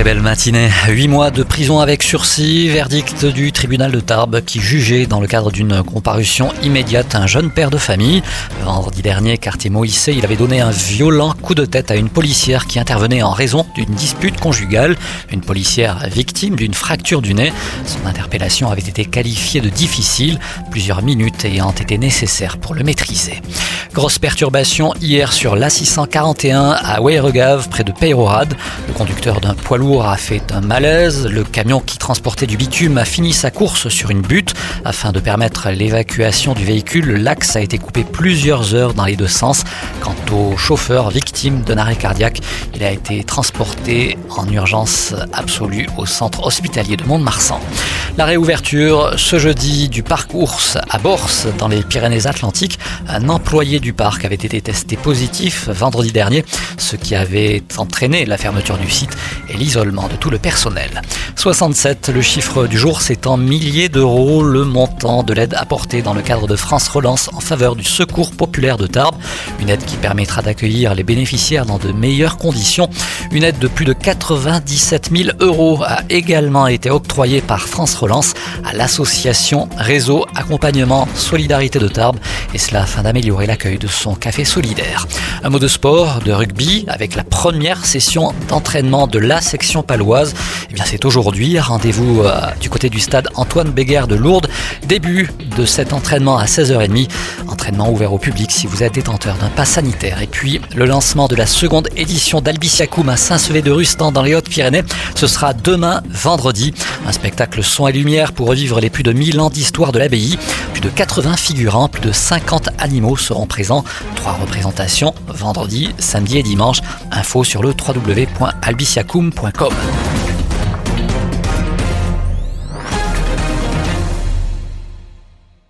Très belle matinée. Huit mois de prison avec sursis, verdict du tribunal de Tarbes qui jugeait dans le cadre d'une comparution immédiate un jeune père de famille. Vendredi dernier, quartier Moïse, il avait donné un violent coup de tête à une policière qui intervenait en raison d'une dispute conjugale. Une policière victime d'une fracture du nez. Son interpellation avait été qualifiée de difficile, plusieurs minutes ayant été nécessaires pour le maîtriser. Grosse perturbation hier sur l'A641 à Weirugave, près de Peyrorade. Le conducteur d'un poids lourd a fait un malaise. Le camion qui transportait du bitume a fini sa course sur une butte. Afin de permettre l'évacuation du véhicule, l'axe a été coupé plusieurs heures dans les deux sens. Quant au chauffeur victime d'un arrêt cardiaque, il a été transporté en urgence absolue au centre hospitalier de Mont-de-Marsan. La réouverture ce jeudi du parc Ours à Borse dans les Pyrénées-Atlantiques. Un employé du parc avait été testé positif vendredi dernier, ce qui avait entraîné la fermeture du site et l'isolement de tout le personnel. 67, le chiffre du jour, c'est en milliers d'euros le montant de l'aide apportée dans le cadre de France Relance en faveur du secours populaire de Tarbes. Une aide qui permettra d'accueillir les bénéficiaires dans de meilleures conditions. Une aide de plus de 97 000 euros a également été octroyée par France Relance à l'association Réseau Accompagnement Solidarité de Tarbes et cela afin d'améliorer l'accueil de son café solidaire. Un mot de sport, de rugby avec la première session d'entraînement de la section paloise. Eh bien c'est aujourd'hui, rendez-vous euh, du côté du stade Antoine Béguer de Lourdes. Début de cet entraînement à 16h30. Entraînement ouvert au public si vous êtes détenteur d'un pass sanitaire. Et puis le lancement de la seconde édition d'Albiciacoum à Saint-Sevé de Rustan dans les Hautes-Pyrénées. Ce sera demain vendredi. Un spectacle son et lumière pour revivre les plus de 1000 ans d'histoire de l'abbaye. Plus de 80 figurants, plus de 50 animaux seront présents. Trois représentations vendredi, samedi et dimanche. Info sur le www.albiciacum.com.